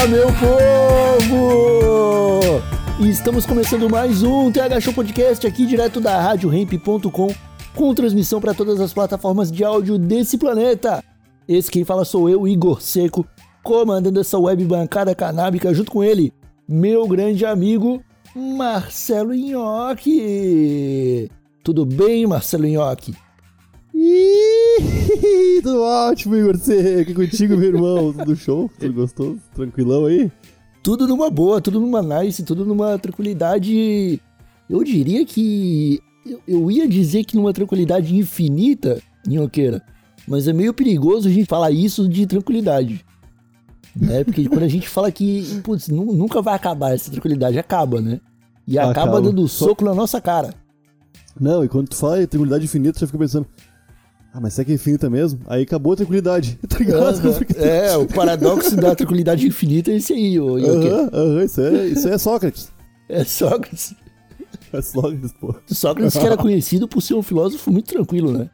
Fala, meu povo! Estamos começando mais um TH Show Podcast aqui direto da RadioRamp.com com transmissão para todas as plataformas de áudio desse planeta. Esse quem fala sou eu, Igor Seco, comandando essa web bancada canábica junto com ele, meu grande amigo Marcelo Nhoque. Tudo bem, Marcelo Nhoque? Ih, tudo ótimo, Igor Seco. Contigo, meu irmão. Tudo show? Tudo gostoso? Tranquilão aí? Tudo numa boa, tudo numa nice, tudo numa tranquilidade. Eu diria que. Eu, eu ia dizer que numa tranquilidade infinita, Nhoqueira. Mas é meio perigoso a gente falar isso de tranquilidade. Né? Porque quando a gente fala que putz, nu- nunca vai acabar essa tranquilidade, acaba, né? E acaba, Acaba. dando soco na nossa cara. Não, e quando tu fala em tranquilidade infinita, você fica pensando. Ah, mas será que é infinita mesmo? Aí acabou a tranquilidade. Tá ligado? É, o paradoxo da tranquilidade infinita é esse aí, ô. Aham, aham, isso, é, isso é Sócrates. É Sócrates. É Sócrates, pô. Sócrates que era conhecido por ser um filósofo muito tranquilo, né?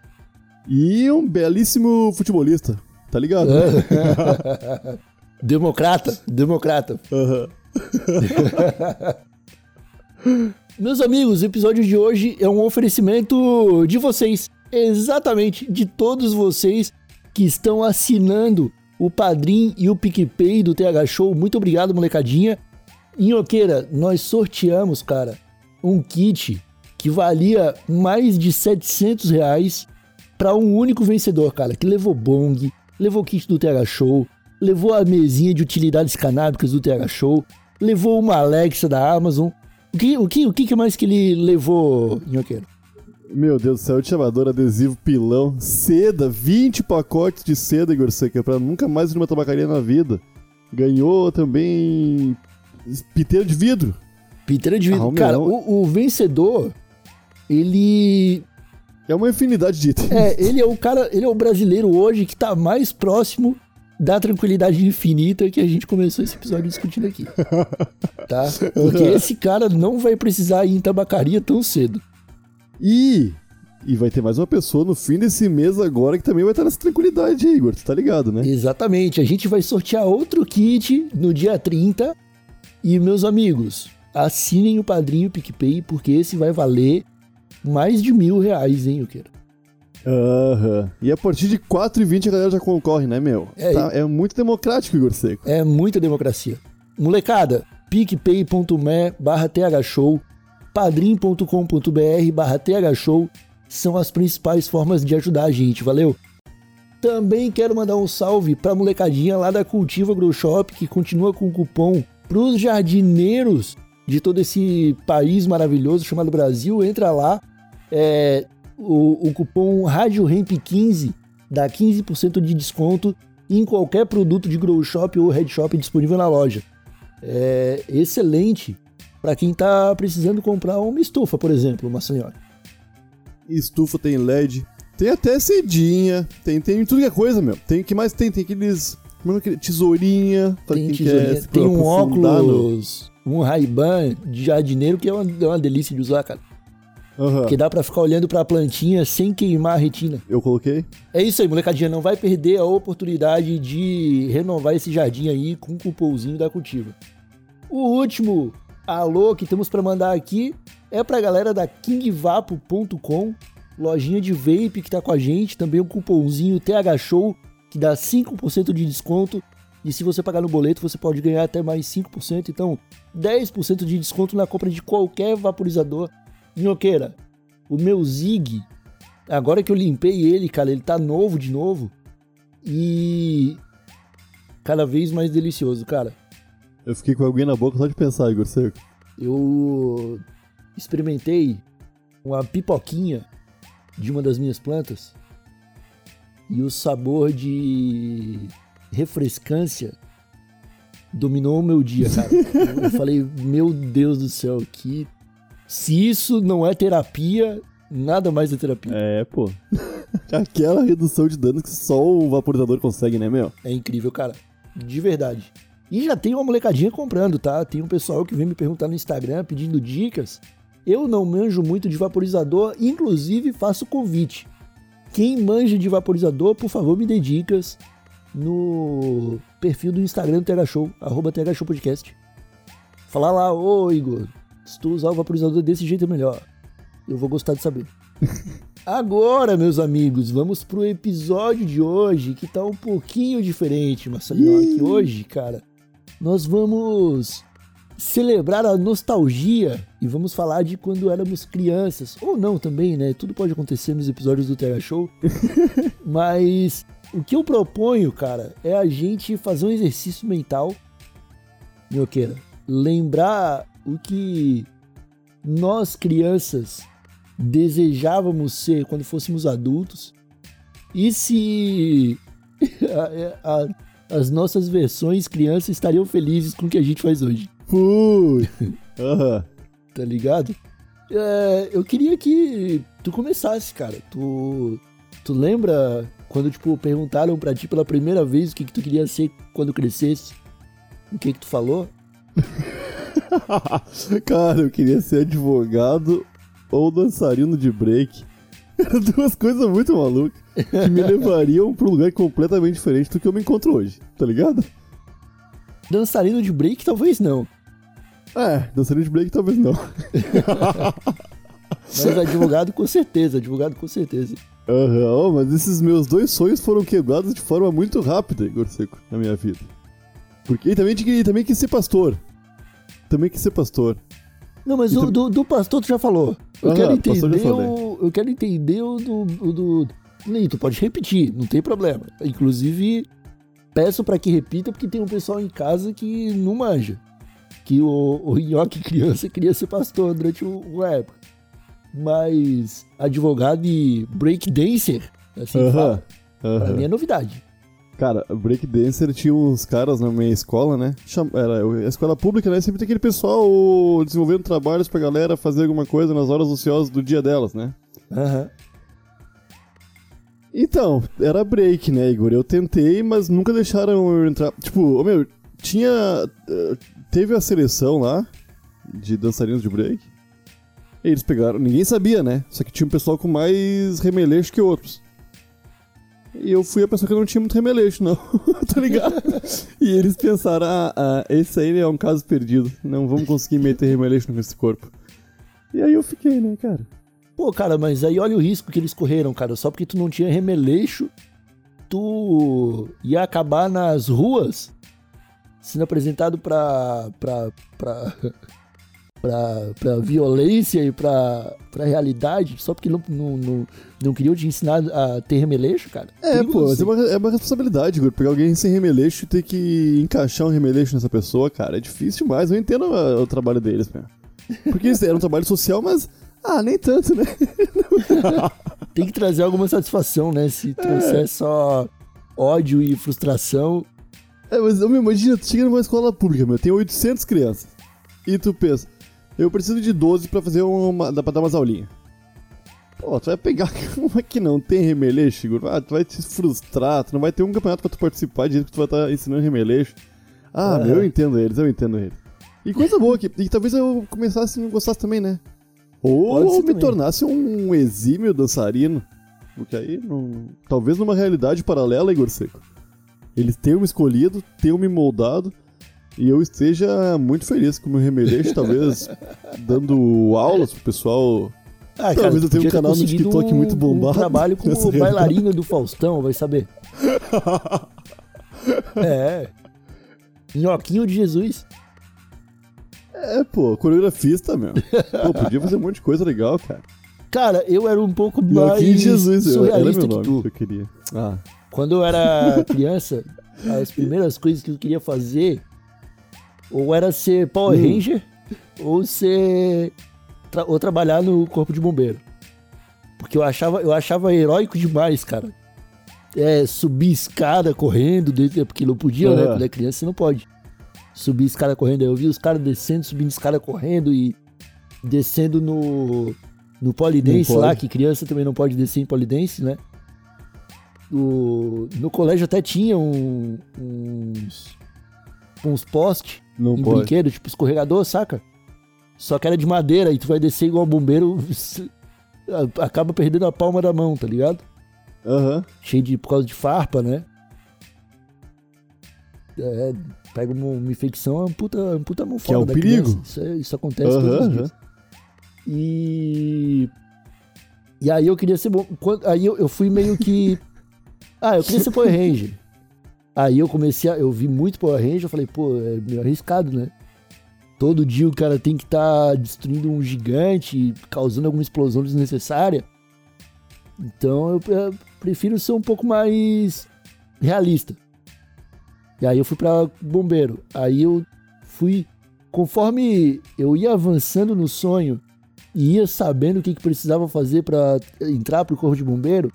E um belíssimo futebolista. Tá ligado? É. Democrata, democrata. Aham. Meus amigos, o episódio de hoje é um oferecimento de vocês, exatamente de todos vocês que estão assinando o Padrim e o PicPay do TH Show. Muito obrigado, molecadinha. Inhoqueira, nós sorteamos, cara, um kit que valia mais de 700 reais para um único vencedor, cara, que levou bong, levou o kit do TH Show, levou a mesinha de utilidades canábicas do TH Show, levou uma Alexa da Amazon. O que, o que, o que mais que ele levou, Nhoqueiro? Meu Deus do céu, chamador, adesivo, pilão, seda, 20 pacotes de seda, Igor Seca, pra nunca mais ir numa tabacaria na vida. Ganhou também piteiro de vidro. Piteira de vidro. Ah, Cara, o, o vencedor, ele É uma infinidade de itens. é, ele é o cara, ele é o brasileiro hoje que tá mais próximo da tranquilidade infinita que a gente começou esse episódio discutindo aqui. Tá? Porque esse cara não vai precisar ir em tabacaria tão cedo. E, e vai ter mais uma pessoa no fim desse mês agora que também vai estar nessa tranquilidade Igor. Tu tá ligado, né? Exatamente. A gente vai sortear outro kit no dia 30. E, meus amigos, assinem o padrinho PicPay, porque esse vai valer mais de mil reais, hein, eu quero. Aham. E a partir de 4h20 a galera já concorre, né, meu? É, Tá- é muito democrático, Igor Seco. É muita democracia. Molecada, picpay.me barra thshow, padrim.com.br barra thshow são as principais formas de ajudar a gente, valeu? Também quero mandar um salve pra molecadinha lá da Cultiva Grow Shop, que continua com o cupom pros jardineiros de todo esse país maravilhoso chamado Brasil. Entra lá, é, o, o cupom RádioRamp15 dá 15% de desconto em qualquer produto de Grow Shop ou Head Shop disponível na loja. É excelente para quem tá precisando comprar uma estufa, por exemplo, uma senhora. Estufa tem LED, tem até cedinha, tem, tem tudo que é coisa, meu. Tem o que mais tem? Tem aqueles. Como é aquele? Tesourinha. Pra Tem quem tesourinha, quer tem um no- óculos, um Ray-Ban de jardineiro que é uma, é uma delícia de usar, cara. Aham. Porque dá pra ficar olhando pra plantinha sem queimar a retina. Eu coloquei. É isso aí, molecadinha. Não vai perder a oportunidade de renovar esse jardim aí com o cupomzinho da Cultiva. O último alô que temos pra mandar aqui é pra galera da kingvapo.com, lojinha de vape que tá com a gente, também o cupomzinho TH Show, que dá 5% de desconto. E se você pagar no boleto, você pode ganhar até mais 5%. Então, 10% de desconto na compra de qualquer vaporizador. Minhoqueira, o meu Zig Agora que eu limpei ele, cara, ele tá novo de novo. E. Cada vez mais delicioso, cara. Eu fiquei com a aguinha na boca só de pensar, Igor Seco. Eu experimentei uma pipoquinha de uma das minhas plantas. e o sabor de refrescância dominou o meu dia, cara. Eu falei, meu Deus do céu, que se isso não é terapia, nada mais é terapia. É, pô. Aquela redução de danos que só o vaporizador consegue, né, meu? É incrível, cara. De verdade. E já tem uma molecadinha comprando, tá? Tem um pessoal que vem me perguntar no Instagram pedindo dicas. Eu não manjo muito de vaporizador, inclusive faço convite. Quem manja de vaporizador, por favor, me dê dicas no perfil do Instagram do TH Show, arroba TH Show Podcast. Falar lá, ô Igor, se tu usar o vaporizador desse jeito é melhor. Eu vou gostar de saber. Agora, meus amigos, vamos pro episódio de hoje que tá um pouquinho diferente, Marcelinho. Que hoje, cara, nós vamos celebrar a nostalgia e vamos falar de quando éramos crianças. Ou não também, né? Tudo pode acontecer nos episódios do TH Show. Mas o que eu proponho, cara, é a gente fazer um exercício mental, minhoqueira. Lembrar o que nós, crianças, desejávamos ser quando fôssemos adultos. E se a- a- as nossas versões crianças estariam felizes com o que a gente faz hoje, Fui. Aham. tá ligado? É, eu queria que tu começasse, cara. Tu, tu lembra quando, tipo, perguntaram pra ti pela primeira vez o que, que tu queria ser quando crescesse? O que que tu falou? Cara, eu queria ser advogado ou dançarino de break. Duas coisas muito malucas que me levariam pra um lugar completamente diferente do que eu me encontro hoje, tá ligado? Dançarino de break, talvez não. É, dançarino de break talvez não. Mas advogado com certeza, advogado com certeza. Aham, oh, mas esses meus dois sonhos foram quebrados de forma muito rápida, Igor Seco, na minha vida. Porque e também, queria, também quis ser pastor. Também quis ser pastor. Não, mas o, do, do pastor tu já falou. Eu Aham, quero entender o. Eu quero entender o do. O do... Ih, tu pode repetir, não tem problema. Inclusive, peço pra que repita, porque tem um pessoal em casa que não manja. Que o, o Nhoque criança queria ser pastor durante uma época. Mas advogado e breakdancer, assim Aham, fala, pra aham. mim é novidade. Cara, breakdancer tinha uns caras na minha escola, né? Era a escola pública, né? Sempre tem aquele pessoal desenvolvendo trabalhos pra galera fazer alguma coisa nas horas ociosas do dia delas, né? Aham. Então, era break, né, Igor? Eu tentei, mas nunca deixaram eu entrar. Tipo, meu, tinha. eh, Teve a seleção lá de dançarinos de break. E eles pegaram. Ninguém sabia, né? Só que tinha um pessoal com mais remeleixo que outros. E eu fui a pessoa que não tinha muito remeleixo, não. tá ligado? e eles pensaram: ah, ah, esse aí é um caso perdido. Não vamos conseguir meter remeleixo nesse corpo. E aí eu fiquei, né, cara? Pô, cara, mas aí olha o risco que eles correram, cara. Só porque tu não tinha remeleixo, tu ia acabar nas ruas sendo apresentado pra. pra. pra. Pra, pra violência e pra, pra realidade, só porque não, não, não, não queriam te ensinar a ter remeleixo, cara. É, pô, é uma, é uma responsabilidade, Igor. Pegar alguém sem remeleixo e ter que encaixar um remeleixo nessa pessoa, cara, é difícil demais. Eu entendo ah, o trabalho deles, meu. Porque isso era um trabalho social, mas. Ah, nem tanto, né? Tem que trazer alguma satisfação, né? Se trouxer só ódio e frustração. É, mas ô, meu, imagina, tu chega numa escola pública, meu, tem 800 crianças. E tu pensa, eu preciso de 12 pra fazer uma. dá pra dar umas aulinhas. Pô, tu vai pegar uma que não tem remeleixo, Igor. Ah, tu vai te frustrar, tu não vai ter um campeonato pra tu participar de jeito que tu vai estar ensinando remeleixo. Ah, É. meu, eu entendo eles, eu entendo eles. E coisa boa, que, e talvez eu começasse e não gostasse também, né? Ou me também. tornasse um exímio dançarino. Porque aí, não, talvez numa realidade paralela, Igor Seco. Eles tenham me escolhido, tenham me moldado, e eu esteja muito feliz com o meu remeleixo, talvez dando aulas pro pessoal. Ah, Talvez eu tenha um canal no TikTok muito Um bombado trabalho nessa como realidade. bailarina do Faustão, vai saber. é. Nhoquinho de Jesus. É, pô, coreografista, meu. Pô, podia fazer um monte de coisa legal, cara. Cara, eu era um pouco Joaquim mais Jesus, eu- era surrealista meu que nome tu. que eu queria. Ah, Quando eu era criança, as primeiras coisas que eu queria fazer ou era ser Power Hum. Ranger ou ser tra- ou trabalhar no corpo de bombeiro. Porque eu achava, eu achava heróico demais, cara. é, subir escada correndo, dentro- porque não podia, né? É. Quando é criança, você não pode subir escada correndo. Eu vi os caras descendo, subindo escada correndo e descendo no, no polidense lá, que criança também não pode descer em polidense, né? O, no colégio até tinha um- uns, uns postes Não em pode. brinquedo, tipo escorregador, saca? Só que era de madeira e tu vai descer igual bombeiro, acaba perdendo a palma da mão, tá ligado? Aham. Cheio de. por causa de farpa, né? É, pega uma, uma infecção, é um puta, um puta mão Que é um da perigo. Isso, é- isso acontece Aham, todos os dias. E. E aí eu queria ser bom. Aí eu, eu fui meio que. Ah, eu queria ser Power Ranger. Aí eu comecei a. Eu vi muito Power Ranger, eu falei, pô, é meio arriscado, né? Todo dia o cara tem que estar destruindo um gigante, causando alguma explosão desnecessária. Então eu pre- prefiro ser um pouco mais realista. E aí eu fui pra bombeiro. Aí eu fui. Conforme eu ia avançando no sonho e ia sabendo o que, que precisava fazer pra entrar pro corpo de bombeiro,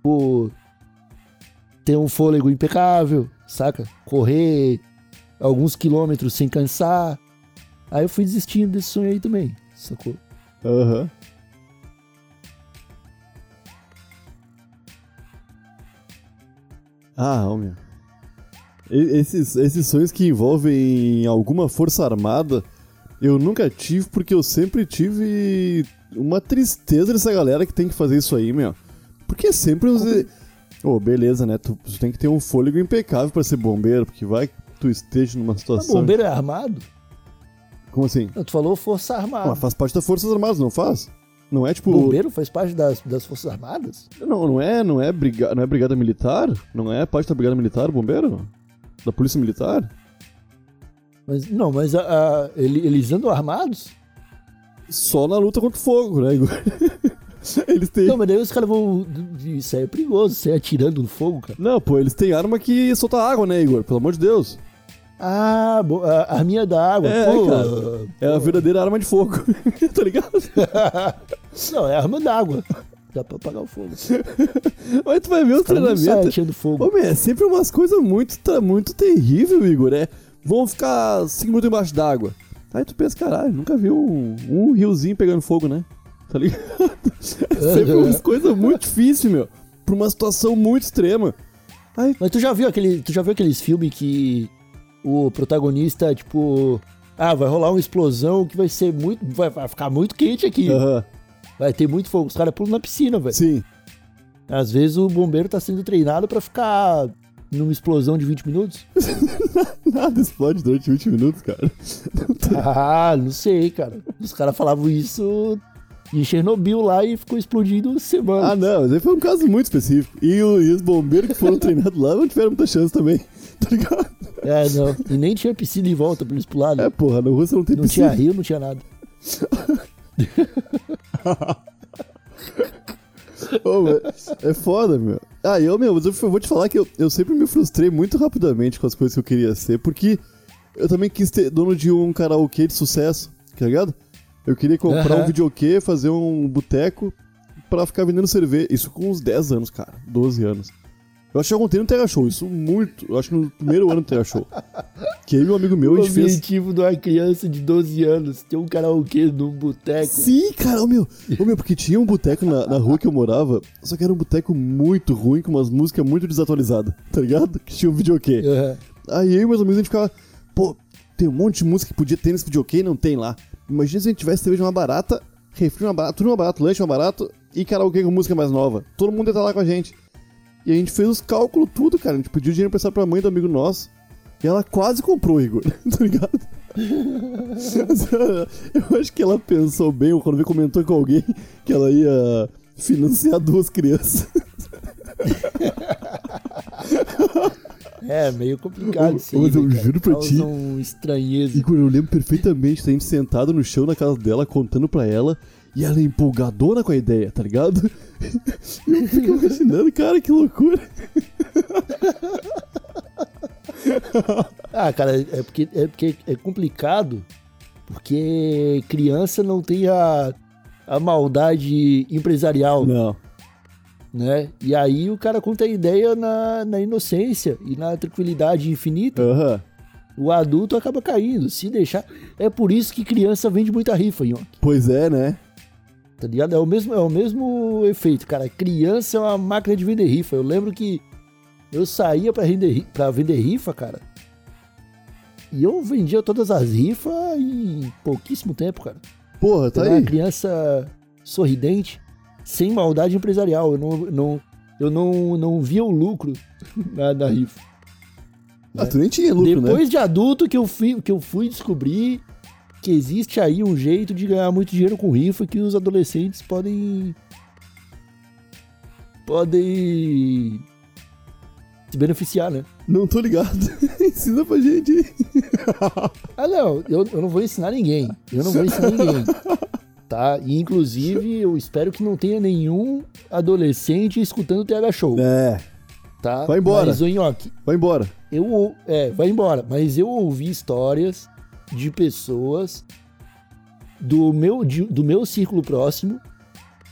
pô, ter um fôlego impecável, saca? Correr alguns quilômetros sem cansar. Aí eu fui desistindo desse sonho aí também, sacou? Aham. Ah, ô, meu. E- Esses, esses sonhos que envolvem alguma força armada, eu nunca tive porque eu sempre tive uma tristeza dessa galera que tem que fazer isso aí, meu. Porque sempre uns. Ô, beleza, né? Tu, tu tem que ter um fôlego impecável pra ser bombeiro, porque vai que tu esteja numa Mas situação. bombeiro é armado? Como assim? Tu falou força armada. Ah, faz parte das Forças Armadas, não faz? Não é tipo. Bombeiro faz parte das, das forças armadas? Não, não é, não é, briga, não é brigada militar? Não é parte da brigada militar, bombeiro? Da polícia militar? Mas, não, mas a- a- ele- eles andam armados? Só na luta contra o fogo, né, Igor? eles têm. Não, mas daí os caras vão. Isso aí é perigoso, você atirando no fogo, cara. Não, pô, eles têm arma que solta água, né, Igor? Pelo amor de Deus. Ah, a arminha da água. É, pô, cara. É a verdadeira arma de fogo. tá ligado? Não, é arma d'água. Dá pra apagar o fogo. Mas tu vai ver os sai treinamentos. fogo. Meu, é sempre umas coisas muito, muito terrível, Igor. É, vão ficar 5 minutos embaixo d'água. Aí tu pensa, caralho, nunca viu um, um riozinho pegando fogo, né? Tá ligado? É sempre umas coisas muito difíceis, meu. Pra uma situação muito extrema. Aí, Mas tu já viu aquele. Tu já viu aqueles filmes que o protagonista, tipo. Ah, vai rolar uma explosão que vai ser muito. Vai, vai ficar muito quente aqui. aham, Vai ter muito fogo. Os caras pulam na piscina, velho. sim. Às vezes o bombeiro tá sendo treinado pra ficar numa explosão de 20 minutos. Nada explode durante 20 minutos, cara. Ah, não sei, cara. Os caras falavam isso em Chernobyl lá e ficou explodindo semana. Ah, não, mas aí foi um caso muito específico. E, o- e os bombeiros que foram treinados lá não tiveram muita chance também. Tá ligado? É, não. E nem tinha piscina em volta pra eles pularem. É, porra, na Rússia não tem não piscina. tinha rio, não tinha nada. É foda, meu. Ah, eu, meu, mas eu vou te falar que eu, eu sempre me frustrei muito rapidamente com as coisas que eu queria ser, porque eu também quis ter dono de um karaokê de sucesso, tá ligado? Eu queria comprar Aham. um videokê, fazer um boteco pra ficar vendendo cerveja. Isso com uns 10 anos, cara. 12 anos. Eu acho que eu contei no Terra Show, isso muito. Eu acho que no primeiro ano do Terra Show. Que aí um amigo meu, a O gente fez. objetivo de uma criança de 12 anos ter um karaokê num boteco. Sim, cara, ô meu, ô meu, porque tinha um boteco na, na rua que eu morava, só que era um boteco muito ruim, com umas músicas muito desatualizadas, tá ligado? Que tinha um videokê. Aham. Aí eu e meus amigos a gente ficava, pô, tem um monte de música que podia ter nesse videokê e não tem lá. Imagina se a gente tivesse cerveja uma barata, refri uma barata, tudo uma barata, lanche uma barato e karaokê com música mais nova. Todo mundo ia estar lá com a gente. E a gente fez os cálculos tudo, cara. A gente pediu dinheiro emprestado pra mãe do amigo nosso. E ela quase comprou, Igor, tá ligado? Eu acho que ela pensou bem, quando veio comentou com alguém que ela ia financiar duas crianças. É, meio complicado isso aí. Mas eu né, cara? juro pra ti- um estranheza. Igor, eu lembro perfeitamente da gente sentado no chão na casa dela, contando pra ela, e ela empolgadona com a ideia, tá ligado? Eu fico imaginando, cara, que loucura. Ah, cara, é porque é, porque é complicado, porque criança não tem a, a maldade empresarial. Não. Né? E aí o cara conta a ideia na, na inocência e na tranquilidade infinita. Aham. O adulto acaba caindo, se deixar. É por isso que criança vende muita rifa, Nhoque. Pois é, né? Tá ligado? É o mesmo, é o mesmo efeito, cara. Criança é uma máquina de vender rifa. Eu lembro que eu saía pra vender, ri- pra vender rifa, cara. E eu vendia todas as rifas em pouquíssimo tempo, cara. Porra, tá eu era aí. uma criança sorridente, sem maldade empresarial. Eu não, não, eu não, não via o lucro na, na rifa. Ah, tu nem tinha lucro, né? Depois de adulto que eu, fui, que eu fui descobrir que existe aí um jeito de ganhar muito dinheiro com rifa que os adolescentes podem. podem. se beneficiar, né? Não tô ligado. Ensina pra gente. Ah, não, eu, eu não vou ensinar ninguém. Eu não vou ensinar ninguém. Tá? E, inclusive, eu espero que não tenha nenhum adolescente escutando o TH Show. É, Tá? Vai embora. Mas, Nhoque, vai embora. Eu, é, vai embora. Mas eu ouvi histórias de pessoas do meu, de- do meu círculo próximo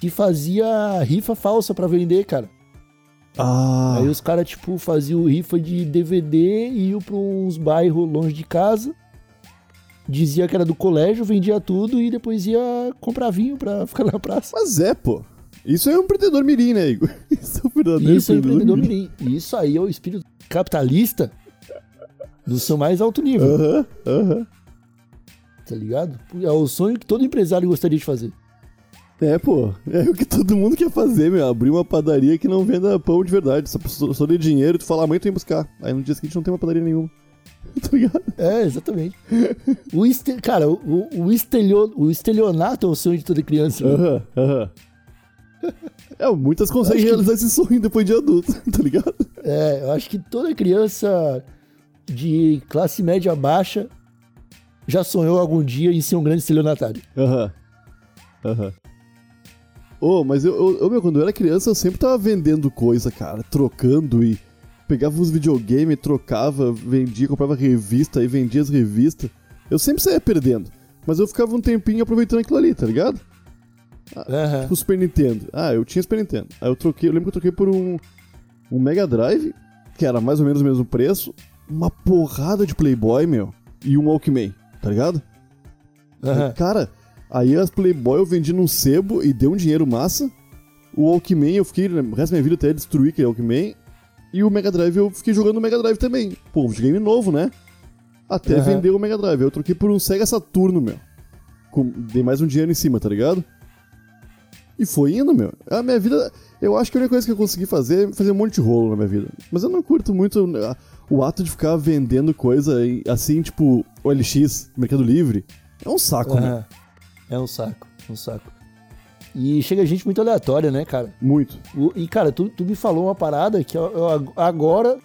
que fazia rifa falsa pra vender, cara. Ah, Aí os caras, tipo, faziam rifa de DVD e iam pra uns bairros longe de casa. Dizia que era do colégio, vendia tudo e depois ia comprar vinho pra ficar na praça. mas é, pô. Isso é um empreendedor mirim, né, Igor? Isso é um verdadeiro Isso é empreendedor mirim. E Isso aí é o espírito capitalista do seu mais alto nível. Aham, aham. tá ligado? É o sonho que todo empresário gostaria de fazer. É, pô. É o que todo mundo quer fazer, meu. Abrir uma padaria que não venda pão de verdade. Só, só, só dê dinheiro, tu fala, amanhã tu vem buscar. Aí no dia seguinte não tem uma padaria nenhuma. tá ligado? É, exatamente. o este... Cara, o, o, estelio... o estelionato é o sonho de toda criança. né? Aham, aham. É, muitas conseguem que- realizar esse sonho depois de adulto, tá ligado? É, eu acho que toda criança de classe média baixa já sonhou algum dia em ser um grande estelionatário. Aham. Aham. Ô, mas eu, eu, eu, meu, quando eu era criança, eu sempre tava vendendo coisa, cara, trocando e pegava os videogame, trocava, vendia, comprava revista e vendia as revistas. Eu sempre saía perdendo, mas eu ficava um tempinho aproveitando aquilo ali, tá ligado? Aham. Tipo Super Nintendo. Ah, eu tinha Super Nintendo. Aí eu troquei, eu lembro que eu troquei por um, um Mega Drive, que era mais ou menos o mesmo preço, uma porrada de Playboy, meu, e um Walkman, tá ligado? Aham. Cara, aí as Playboy eu vendi num sebo e deu um dinheiro massa. O Walkman eu fiquei, o resto da minha vida até destruir aquele Walkman. E o Mega Drive eu fiquei jogando no Mega Drive também. Pô, um videogame novo, né? Até Aham. vender o Mega Drive. Eu troquei por um Sega Saturno, meu. Com, dei mais um dinheiro em cima, tá ligado? E foi indo, meu. A minha vida. Eu acho que a única coisa que eu consegui fazer é fazer um monte de rolo na minha vida. Mas eu não curto muito ah, o ato de ficar vendendo coisa assim, tipo, OLX, Mercado Livre. É um saco, meu. Aham. É um saco, um saco. E chega gente muito aleatória, né, cara? Muito. E, cara, tu, tu me falou uma parada que eu- eu agora,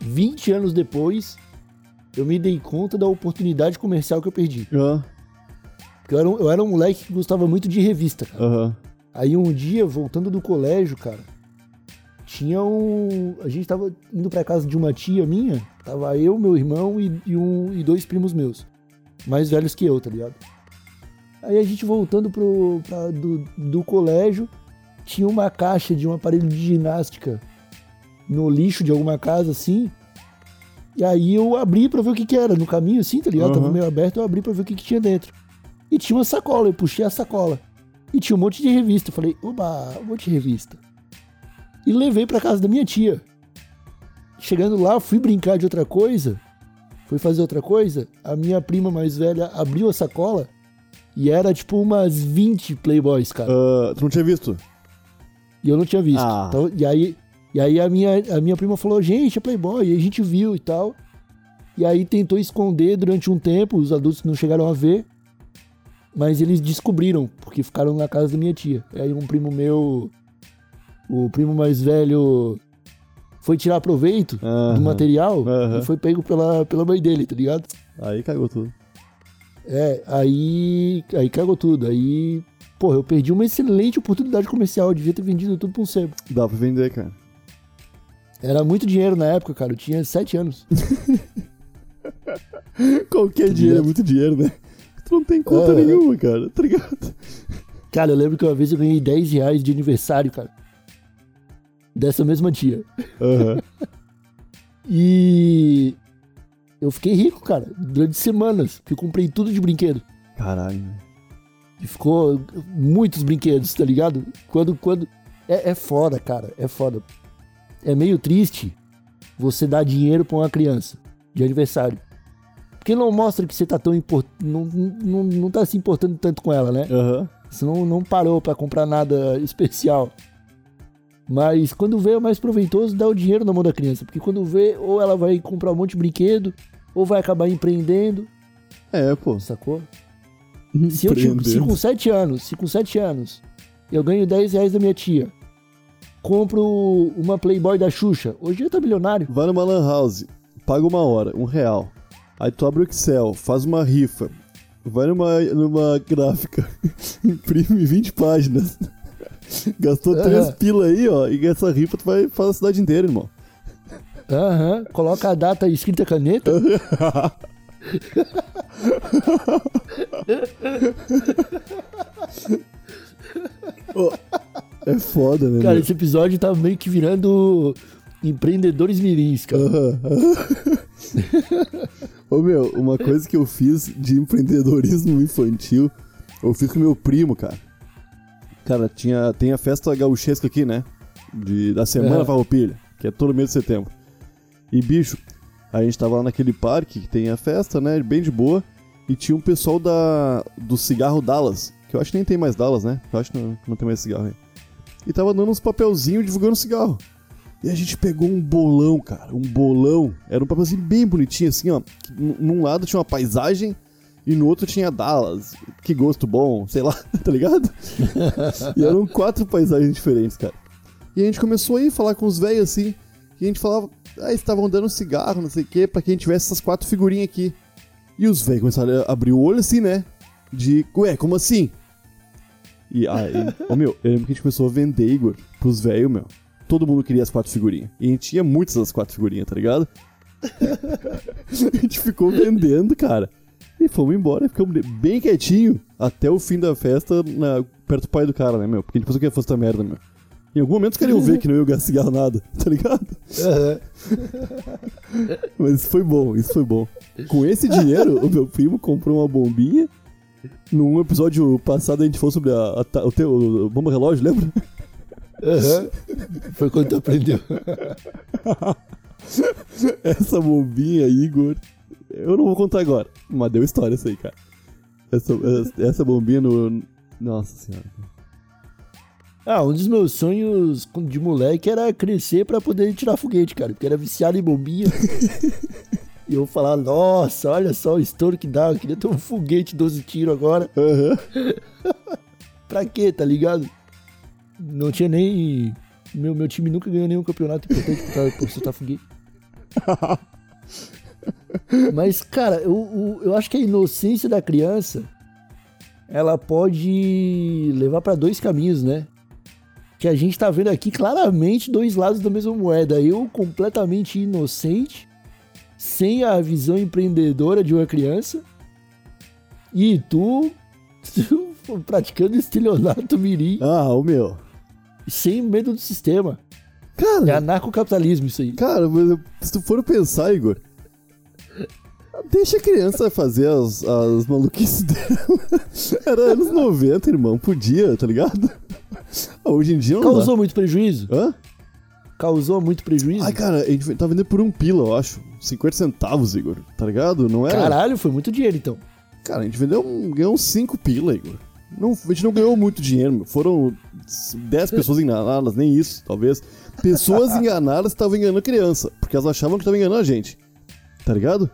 20 anos depois, eu me dei conta da oportunidade comercial que eu perdi. Ah, Porque eu era um, eu era um moleque que gostava muito de revista, cara. Aham. Aí um dia, voltando do colégio, cara, tinha um. A gente tava indo pra casa de uma tia minha, tava eu, meu irmão e, e um, e dois primos meus. Mais velhos que eu, tá ligado? Aí a gente voltando pro, pra- do, do colégio, tinha uma caixa de um aparelho de ginástica no lixo de alguma casa, assim. E aí eu abri pra ver o que que era, no caminho, assim, tá ligado? Tava Uhum. meio aberto, eu abri pra ver o que que tinha dentro. E tinha uma sacola, eu puxei a sacola. E tinha um monte de revista. Eu falei, oba, um monte de revista. E levei pra casa da minha tia. Chegando lá, fui brincar de outra coisa. Fui fazer outra coisa. A minha prima mais velha abriu a sacola. E era tipo umas 20 Playboys, cara. Ah, tu não tinha visto? E eu não tinha visto. Ah. Então, e aí, e aí a, minha, a minha prima falou, gente, é Playboy. E a gente viu e tal. E aí tentou esconder durante um tempo, os adultos não chegaram a ver. Mas eles descobriram, porque ficaram na casa da minha tia. E aí um primo meu, o primo mais velho, foi tirar proveito do material e foi pego pela, pela mãe dele, tá ligado? Aí cagou tudo. É, aí, aí cagou tudo. Aí, porra, eu perdi uma excelente oportunidade comercial. Eu devia ter vendido tudo pra um sebo. Dá pra vender, cara. Era muito dinheiro na época, cara. Eu tinha sete anos. Qualquer dinheiro é muito dinheiro, né? Tu não tem conta Aham. nenhuma, cara, tá ligado? Cara, eu lembro que uma vez eu ganhei 10 reais de aniversário, cara. dessa mesma tia. Aham. E eu fiquei rico, cara, durante semanas, que eu comprei tudo de brinquedo. Caralho. E ficou muitos brinquedos, tá ligado? Quando, quando. É, é foda, cara, é foda. É meio triste você dar dinheiro pra uma criança de aniversário. Porque não mostra que você tá tão import... não, não, não tá se importando tanto com ela, né? Aham. Você não, não parou pra comprar nada especial. Mas quando vê é mais proveitoso dar o dinheiro na mão da criança. Porque quando vê, ou ela vai comprar um monte de brinquedo, ou vai acabar empreendendo, É, pô. sacou? Se, eu, tipo, se com 7 anos, se com 7 anos eu ganho 10 reais da minha tia, compro uma Playboy da Xuxa, hoje eu tá milionário. Vai numa lan house, paga uma hora, um real. Aí tu abre o Excel, faz uma rifa. Vai numa, numa gráfica, imprime 20 páginas. Gastou Aham. 3 pila aí, ó. E essa rifa tu vai fazer a cidade inteira, irmão. Aham, coloca a data escrita caneta. É foda, né? Cara, meu? esse episódio tá meio que virando empreendedores mirins, cara. Ô meu, uma coisa que eu fiz de empreendedorismo infantil, eu fiz com meu primo, cara. Cara, tinha, tem a festa gauchesca aqui, né? De, da Semana Aham. Farroupilha, que é todo mês de setembro. E bicho, a gente tava lá naquele parque que tem a festa, né? Bem de boa. E tinha um pessoal da, do cigarro Dallas, que eu acho que nem tem mais Dallas, né? Eu acho que não, não tem mais cigarro aí. E tava dando uns papelzinhos divulgando cigarro. E a gente pegou um bolão, cara, um bolão. Era um papelzinho bem bonitinho, assim, ó. Num lado tinha uma paisagem e no outro tinha Dallas. Que gosto bom, sei lá, tá ligado? e eram quatro paisagens diferentes, cara. E a gente começou aí a falar com os velhos, assim. E a gente falava, ah, eles estavam dando cigarro, não sei o quê, pra quem tivesse essas quatro figurinhas aqui. E os velhos começaram a abrir o olho assim, né? De, ué, como assim? E aí, ô meu, eu lembro que a gente começou a vender, Igor, pros velhos, meu. Todo mundo queria as quatro figurinhas. E a gente tinha muitas das quatro figurinhas, tá ligado? a gente ficou vendendo, cara. E fomos embora, ficamos bem quietinho até o fim da festa, na- perto do pai do cara, né, meu? Porque a gente pensou que ia fosse essa merda, meu. Em algum momento os caras iam ver que não ia gastar cigarro nada, tá ligado? Aham. Mas isso foi bom, isso foi bom. Com esse dinheiro, o meu primo comprou uma bombinha. Num episódio passado a gente falou sobre a, a o teu o bomba relógio, lembra? Aham. Foi quando tu aprendeu. Essa bombinha, Igor. Eu não vou contar agora, mas deu história isso aí, cara. Essa, essa, bombinha no. Nossa senhora. Ah, um dos meus sonhos de moleque era crescer pra poder tirar foguete, cara. Porque era viciado em bombinha. e eu falar, nossa, olha só o estouro que dá. Eu queria ter um foguete 12 tiros agora. Aham. Pra quê, tá ligado? Não tinha nem. Meu, meu time nunca ganhou nenhum campeonato importante por, por soltar foguete. Mas, cara, eu, eu, acho que a inocência da criança ela pode levar pra dois caminhos, né? Que a gente tá vendo aqui claramente dois lados da mesma moeda. Eu completamente inocente, sem a visão empreendedora de uma criança, e tu, tu praticando estelionato mirim, Ah, o meu. sem medo do sistema. É Cara, anarcocapitalismo isso aí. cara, mas se tu for pensar, Igor. Deixa a criança fazer as, as maluquices dela. Era anos 90, irmão. Podia, tá ligado? Ah, Hoje em dia não Causou muito prejuízo? dá. Hã? Causou muito prejuízo? Ai, cara, a gente tá vendendo por um pila, eu acho. 50 centavos, Igor. Tá ligado? Não era. Caralho, foi muito dinheiro então. Cara, a gente vendeu um, ganhou uns 5 pila, Igor. Não, a gente não ganhou muito dinheiro, meu. Foram 10 pessoas enganadas, nem isso, talvez. Pessoas enganadas estavam enganando criança, porque elas achavam que estavam enganando a gente. Tá ligado?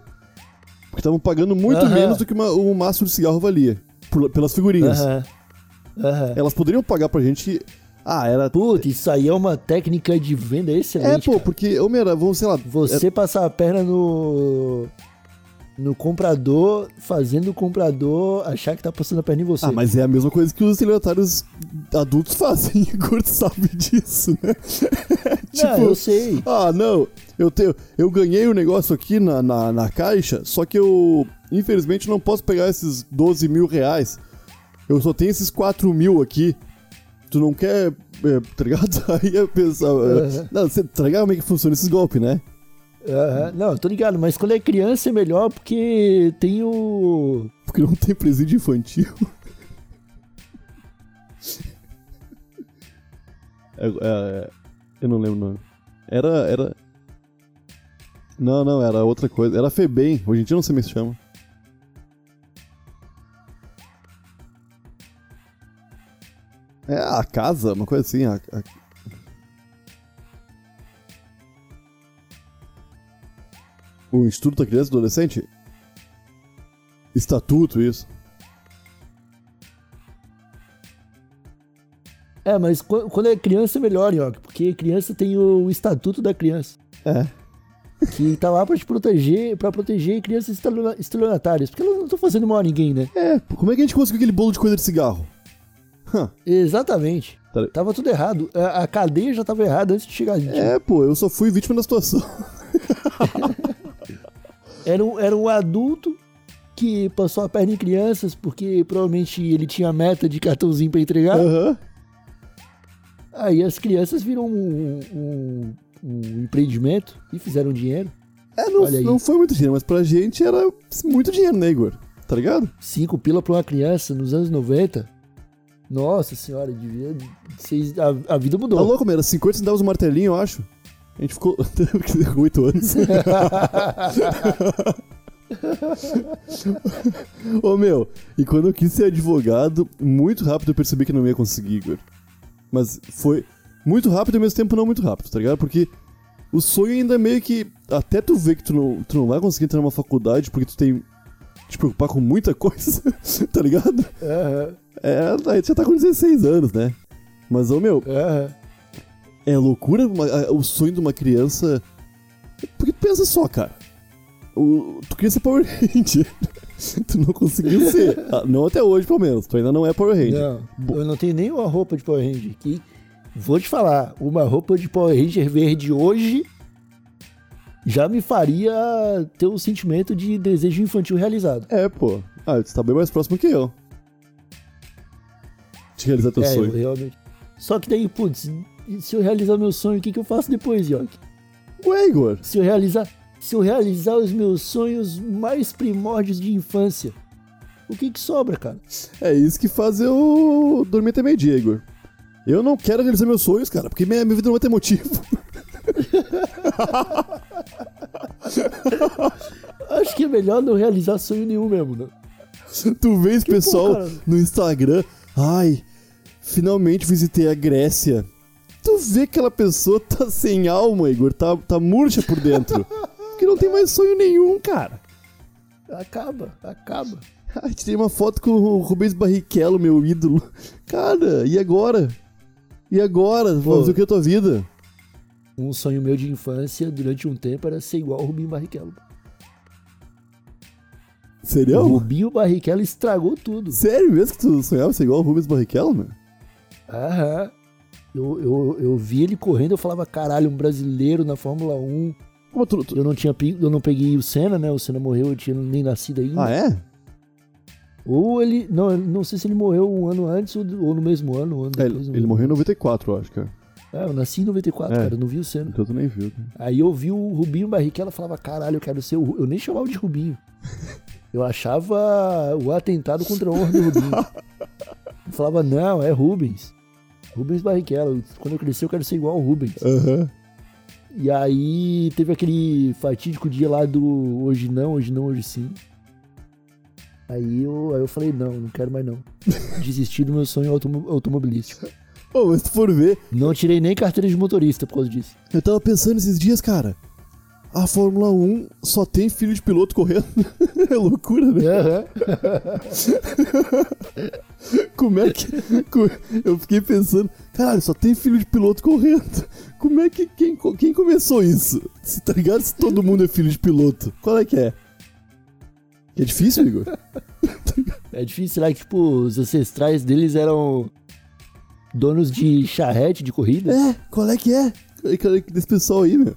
Porque estavam pagando muito Aham. menos do que uma- o maço de cigarro valia. por- pelas figurinhas. Aham. Aham. Elas poderiam pagar pra gente. Ah, era. Puta, isso aí é uma técnica de venda É, excelente. pô, cara. porque, ô, Mera, vamos, sei lá. Você passar a perna no. No comprador, fazendo o comprador achar que tá passando a perna em você. Ah, mas é a mesma coisa que os estelionatários adultos fazem. Igor sabe disso, né? tipo, Não, eu sei. ah, não, eu, tenho, eu ganhei o negócio aqui na, na, na caixa, só que eu, infelizmente, não posso pegar esses 12 mil reais. Eu só tenho esses 4 mil aqui. Tu não quer é, tá ligado? Aí eu pensava. Aham. Não, você tá ligado como é que funciona esses golpes, né? Não, eu tô ligado, mas quando é criança é melhor porque tem o. Porque não tem presídio infantil. É, é, eu não lembro o nome. Era. era... Não, não, era outra coisa. Era Febem. Hoje em dia não sei mais se chama. É, a casa, uma coisa assim. A, a- O Instituto da Criança e do Adolescente? Estatuto, isso. É, mas qu- quando é criança é melhor, Nhoque, porque criança tem o estatuto da criança. É. Que tá lá pra te proteger, pra proteger crianças estelio- estelionatárias. Porque elas não estão fazendo mal a ninguém, né? É, como é que a gente conseguiu aquele bolo de coisa de cigarro? Hã. Exatamente. Tá- Tava tudo errado. A, a cadeia já tava errada antes de chegar a gente. É, pô, eu só fui vítima da situação. Era, um, era um adulto que passou a perna em crianças porque provavelmente ele tinha meta de cartãozinho pra entregar. Aham. Aí as crianças viram um, um- um empreendimento e fizeram dinheiro. É, não, não foi muito dinheiro, mas pra gente era muito dinheiro, né, Igor? Tá ligado? Cinco pila pra uma criança nos anos 90. Nossa senhora, devia. A, a vida mudou. Tá louco, meu, era 50 centavos o martelinho, eu acho. A gente ficou 8 anos. Ô meu, e quando eu quis ser advogado, muito rápido eu percebi que não ia conseguir, Igor. Mas foi muito rápido e ao mesmo tempo não muito rápido, tá ligado? Porque o sonho ainda é meio que. Até tu ver que tu não, tu não vai conseguir entrar numa faculdade porque tu tem. te preocupar com muita coisa, tá ligado? Aham, É, aí tu já tá com 16 anos, né? Mas, ô meu, aham. É loucura uma- o sonho de uma criança. Porque pensa só, cara. O- tu queria ser Power Ranger. tu não conseguiu ser. Ah, Não até hoje, pelo menos. Tu ainda não é Power Ranger. Não, eu não tenho nenhuma roupa de Power Ranger aqui. Vou te falar, uma roupa de Power Ranger verde hoje já me faria ter o sentimento de desejo infantil realizado. É, pô. Ah, tu tá bem mais próximo que eu. De realizar teu é, eu sonho. realmente. Só que daí, putz, se eu realizar meu sonho, o que, que eu faço depois, York? Ué, Igor. Se eu realizar, se eu realizar os meus sonhos mais primórdios de infância, o que que sobra, cara? É isso que faz eu dormir até meio-dia, Igor. Eu não quero realizar meus sonhos, cara, porque minha, minha vida não vai ter motivo. Acho que é melhor não realizar sonho nenhum mesmo, né? Tu vê esse pessoal cara. no Instagram, ai, finalmente visitei a Grécia. Tu vê que aquela pessoa tá sem alma, Igor, tá, tá murcha por dentro. Porque não tem mais sonho nenhum, cara. Acaba, acaba. Ai, tirei uma foto com o Rubens Barrichello, meu ídolo. Cara, e agora? E agora? Vou fazer o que a tua vida? Um sonho meu de infância, durante um tempo, era ser igual o Rubinho Barrichello. O Sério? Rubinho Barrichello estragou tudo. Sério mesmo que tu sonhava ser igual o Rubens Barrichello, meu? Aham. Eu, eu, eu vi ele correndo, eu falava, caralho, um brasileiro na Fórmula 1. Como tu- tu- Eu não tinha eu não peguei o Senna, né? O Senna morreu, eu tinha nem nascido ainda. Ah, é? Ou ele. Não, não sei se ele morreu um ano antes ou, ou no mesmo ano. Um ano É, depois, ele, ele morreu em depois. 94, eu acho, cara. É, eu nasci em 94, É. cara, eu não vi o Senna. Então tu nem viu. cara. Aí eu vi o Rubinho Barrichello e falava, caralho, eu quero ser o. Ru-". Eu nem chamava de Rubinho. Eu achava o atentado contra a honra do Rubinho. Eu falava, não, é Rubens. Rubens Barrichello. Quando eu crescer, eu quero ser igual ao Rubens. Aham. E aí teve aquele fatídico dia lá do hoje não, hoje não, hoje sim. Aí eu, aí eu falei, não, não quero mais não. Desisti do meu sonho automo- automobilístico. Ô, mas se tu for ver, Não tirei nem carteira de motorista por causa disso. eu tava pensando esses dias, cara. A Fórmula 1 só tem filho de piloto correndo. é loucura, né? Aham. Como é que. Eu fiquei pensando, caralho, só tem filho de piloto correndo. Como é que. Quem, quem começou isso? Se tá ligado se todo mundo é filho de piloto? Qual é que é? É difícil, Igor? É difícil, será que tipo, os ancestrais deles eram donos de charrete de corrida? É, qual é que é? Qual é que é desse pessoal aí, meu?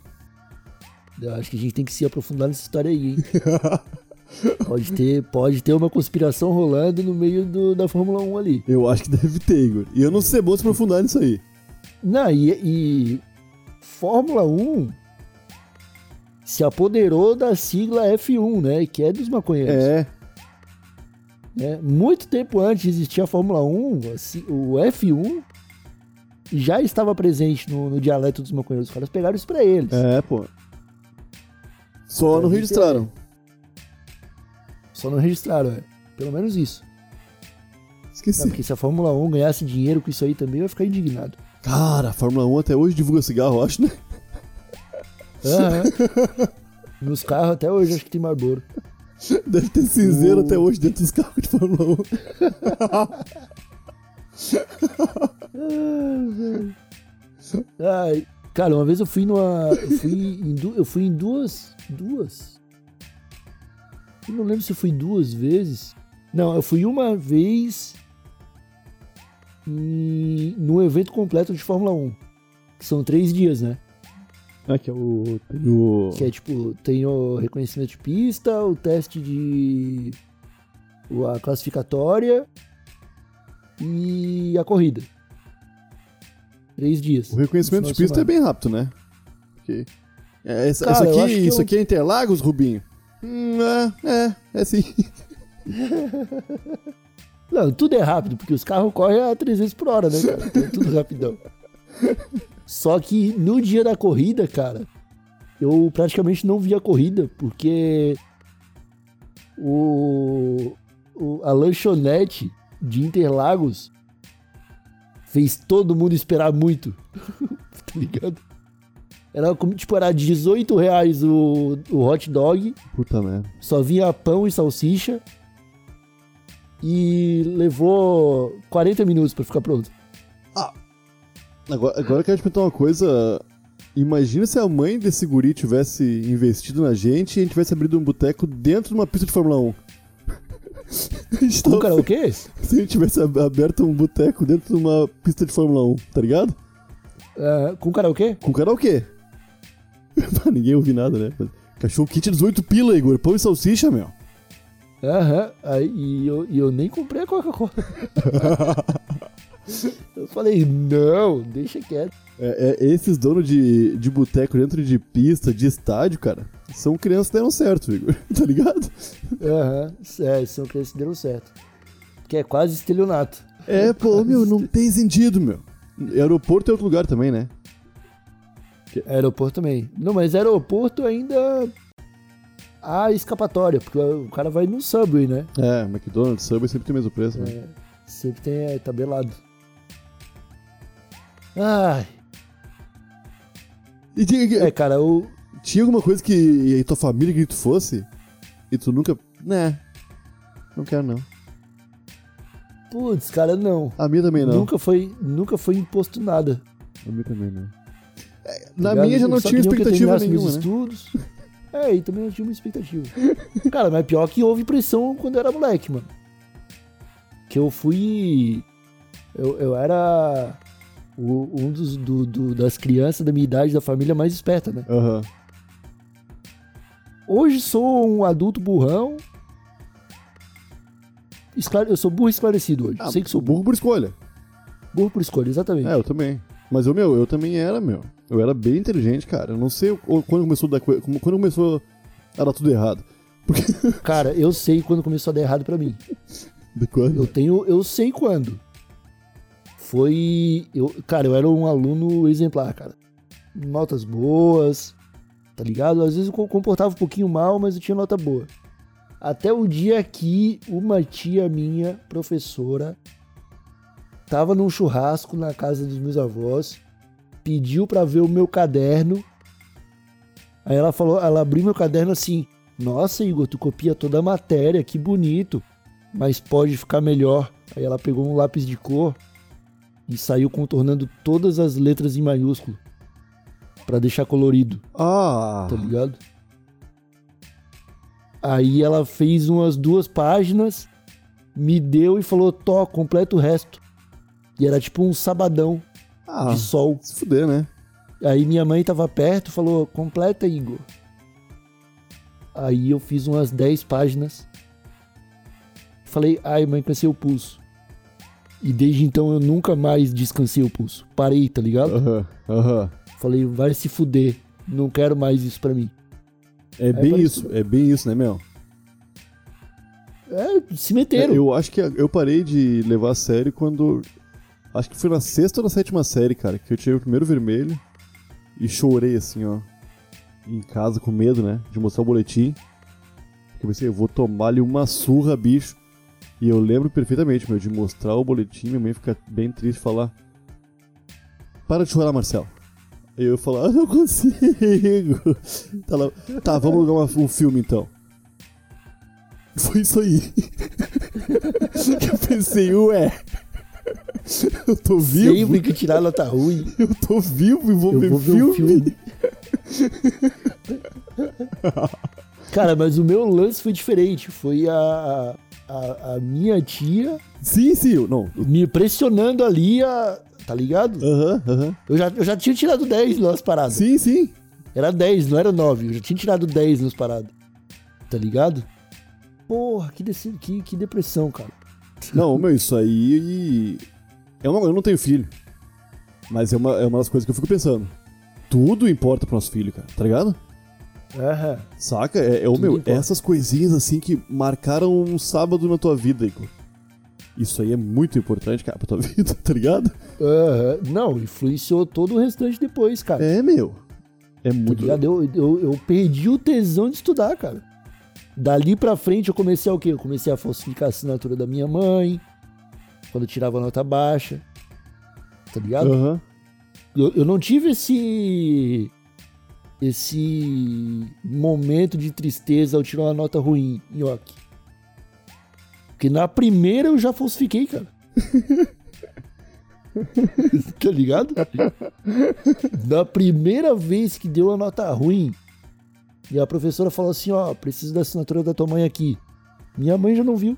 Eu acho que a gente tem que se aprofundar nessa história aí, hein? pode, ter, pode ter uma conspiração rolando no meio do- da Fórmula 1 ali. Eu acho que deve ter, Igor. E eu não sei bom se aprofundar nisso aí. Não, e, e Fórmula 1 se apoderou da sigla F1, né? Que é dos maconheiros. É. né? Muito tempo antes de existir a Fórmula 1, assim, o F1 já estava presente no, no dialeto dos maconheiros. Os caras pegaram isso pra eles. É, pô. Só não registraram. Só não registraram, é. Pelo menos isso. Não, Esqueci. porque se a Fórmula 1 ganhasse dinheiro com isso aí também, eu ia ficar indignado. Cara, a Fórmula 1 até hoje divulga cigarro, acho, né? Aham. Nos carros até hoje acho que tem Marlboro. Deve ter cinzeiro O- até hoje dentro dos carros de Fórmula 1. Ai, cara, uma vez eu fui numa. Eu fui em, du- eu fui em duas. Duas? Eu não lembro se eu fui duas vezes. Não, eu fui uma vez no evento completo de Fórmula 1. Que são três dias, né? Ah, que é o. Tem o. Que é tipo, tem o reconhecimento de pista, o teste de. a classificatória e a corrida. Três dias. O reconhecimento de pista é semana. bem rápido, né? Ok. É, essa- Cara, isso aqui, isso eu- aqui é Interlagos, Rubinho? Hum, é, é, é sim. Não, tudo é rápido, porque os carros correm a 300 por hora, né, cara? Então é tudo rapidão. Só que no dia da corrida, cara, eu praticamente não vi a corrida, porque o, o- a lanchonete de Interlagos fez todo mundo esperar muito. tá ligado? Era tipo, era 18 reais o, o hot dog, Puta merda. só vinha pão e salsicha. E levou 40 minutos pra ficar pronto. Agora, agora eu quero te perguntar uma coisa. Imagina se a mãe desse guri tivesse investido na gente e a gente tivesse abrido um boteco dentro de uma pista de Fórmula 1. A gente Com tava- karaokê? Se a gente tivesse ab- aberto um boteco dentro de uma pista de Fórmula 1, tá ligado? É, com karaokê? Com karaokê. Ninguém ouviu nada, né? Cachorro kit 18 pila, Igor. Pão e salsicha, meu. Aham. Aí, e, eu, e eu nem comprei a Coca-Cola. eu falei, não, deixa quieto. É, é, esses donos de, de boteco dentro de pista, de estádio, cara, são crianças que deram certo, Igor. Tá ligado? Aham. É, são crianças que deram certo. Que é quase estelionato. É, pô, meu, não tem sentido, meu. Aeroporto é outro lugar também, né? Aeroporto também. Não, mas aeroporto ainda há escapatória, porque o cara vai no subway, né? É, McDonald's, Subway sempre tem o mesmo preço, né? É, sempre tem é, tabelado. Ai, E é, cara, o, tinha alguma coisa que a tua família queria que tu fosse? E tu nunca. Né. Não quero, não. Putz, cara, não. A minha também não. Nunca foi, nunca foi imposto nada. A minha também não. É, na ligado? minha já não tinha expectativa nenhuma, né? estudos. É, e também não tinha uma expectativa. Cara, mas pior que houve pressão quando eu era moleque, mano. Que eu fui. Eu, eu era o- um dos do- do- das crianças da minha idade, da família mais esperta, né? Aham. Hoje sou um adulto burrão. Esclare- Eu sou burro esclarecido hoje. Ah, Sei que sou burro burro. por escolha. Burro por escolha, exatamente. É, eu também. Mas eu, meu, eu também era, meu. Eu era bem inteligente, cara. Eu não sei quando começou a dar, quando começou a dar tudo errado. Porque. Cara, eu sei quando começou a dar errado pra mim. De quando? Eu tenho, eu sei quando. Foi, eu, cara, eu era um aluno exemplar, cara. Notas boas, tá ligado? Às vezes eu co- comportava um pouquinho mal, mas eu tinha nota boa. Até o dia que uma tia minha, professora, tava num churrasco na casa dos meus avós, pediu pra ver o meu caderno. Aí ela falou, ela abriu meu caderno assim: "Nossa, Igor, tu copia toda a matéria, que bonito, mas pode ficar melhor". Aí ela pegou um lápis de cor e saiu contornando todas as letras em maiúsculo Pra deixar colorido Ah! tá ligado? Aí ela fez umas duas páginas, me deu e falou: Tó, completa o resto. E era tipo um sabadão Ah, de sol. se fuder, né? Aí minha mãe tava perto falou: completa, Igor. Aí eu fiz umas 10 páginas. Falei: ai, mãe, cansei o pulso. E desde então eu nunca mais descansei o pulso. Parei, tá ligado? Aham, aham. Falei, vai se fuder. Não quero mais isso pra mim. É bem parece- isso, é bem isso, né, meu? É, se meteram. Eu acho que eu parei de levar a sério quando. Acho que foi na sexta ou na sétima série, cara, que eu tirei o primeiro vermelho e chorei assim, ó. Em casa com medo, né? De mostrar o boletim. Porque eu pensei, eu vou tomar-lhe uma surra, bicho. E eu lembro perfeitamente, meu, de mostrar o boletim, minha mãe fica bem triste e falar. Para de chorar, Marcelo. Aí eu falo, ah, não consigo. Tá, lá, tá vamos uma- um filme então. Foi isso aí. eu pensei, ué. Eu tô vivo. Sempre que tirar nota ruim, Eu tô vivo e vou eu ver, vou ver filme. um filme. Cara, mas o meu lance foi diferente. Foi a, a, a minha tia Sim, sim. Não. me pressionando ali a. Tá ligado? Aham, aham. Eu já, eu já tinha tirado 10 nas paradas. Sim, sim. Era 10, não era 9. Eu já tinha tirado 10 nas paradas. Tá ligado? Porra, que, desse- que, que depressão, cara. Não, meu, isso aí. Eu não, eu não tenho filho. Mas é uma, é uma das coisas que eu fico pensando. Tudo importa pro nosso filho, cara, tá ligado? Aham. Saca? É, é o meu, importa. essas coisinhas assim que marcaram um sábado na tua vida, Igor. Isso aí é muito importante, cara, pra tua vida, tá ligado? Aham. Não, influenciou todo o restante depois, cara. É, meu. É Tá muito. ligado? Eu, eu, eu perdi o tesão de estudar, cara. Dali pra frente eu comecei a o quê? Eu comecei a falsificar a assinatura da minha mãe. Quando eu tirava nota baixa. Tá ligado? Aham. Eu, eu não tive esse. Esse momento de tristeza ao tirar uma nota ruim, nhoque. Porque na primeira eu já falsifiquei, cara. tá ligado? Na primeira vez que deu a nota ruim, e a professora falou assim: Ó, preciso da assinatura da tua mãe aqui. Minha mãe já não viu.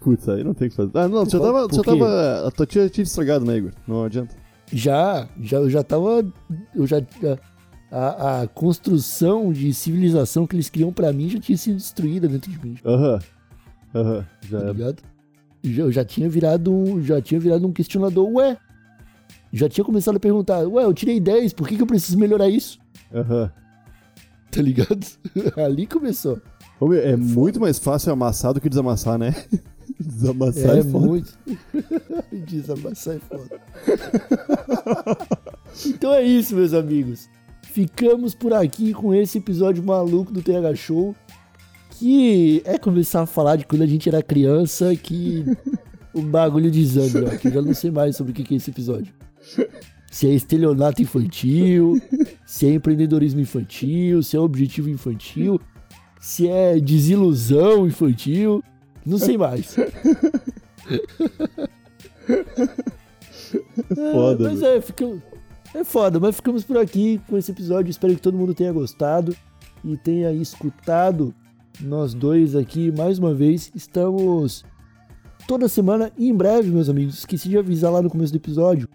Putz, aí não tem o que fazer. Ah, não, você já tava. Já quê? tava a tua tia tinha estragado, né, Igor? Não adianta. Já, já, eu já tava. Eu já. A, a construção de civilização que eles criam pra mim já tinha sido destruída dentro de mim, Aham. Aham. Já tá ligado? Já, eu já tinha virado um. Já tinha virado um questionador, ué. Já tinha começado a perguntar, ué, eu tirei 10, por que, que eu preciso melhorar isso? Aham. Tá ligado? Ali começou. Ô, meu, é muito mais fácil amassar do que desamassar, né? desamassar É, é, foda. muito. Desamassar é foda. então é isso, meus amigos. Ficamos por aqui com esse episódio maluco do TH Show. Que é começar a falar de quando a gente era criança que o bagulho desanda, ó, que eu já não sei mais sobre o que que é esse episódio. Se é estelionato infantil, se é empreendedorismo infantil, se é objetivo infantil, se é desilusão infantil, não sei mais. Foda, mas meu. é, fica, é foda, mas ficamos por aqui com esse episódio. Espero que todo mundo tenha gostado e tenha escutado nós dois aqui mais uma vez. Estamos toda semana e em breve, meus amigos. Esqueci de avisar lá no começo do episódio.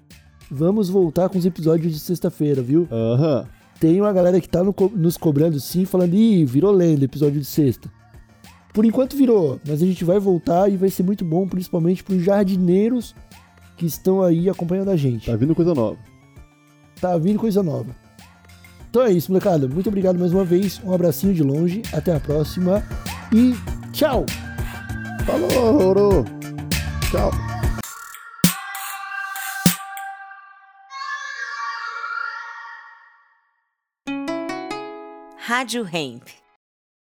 Vamos voltar com os episódios de sexta-feira, viu? Aham. Tem uma galera que tá no nos cobrando sim, falando, ih, virou lenda episódio de sexta. Por enquanto virou, mas a gente vai voltar e vai ser muito bom, principalmente pros jardineiros que estão aí acompanhando a gente. Tá vindo coisa nova. Tá vindo coisa nova. Então é isso, molecada. Muito obrigado mais uma vez. Um abracinho de longe. Até a próxima. E tchau! Falou. Tchau. Rádio Hemp.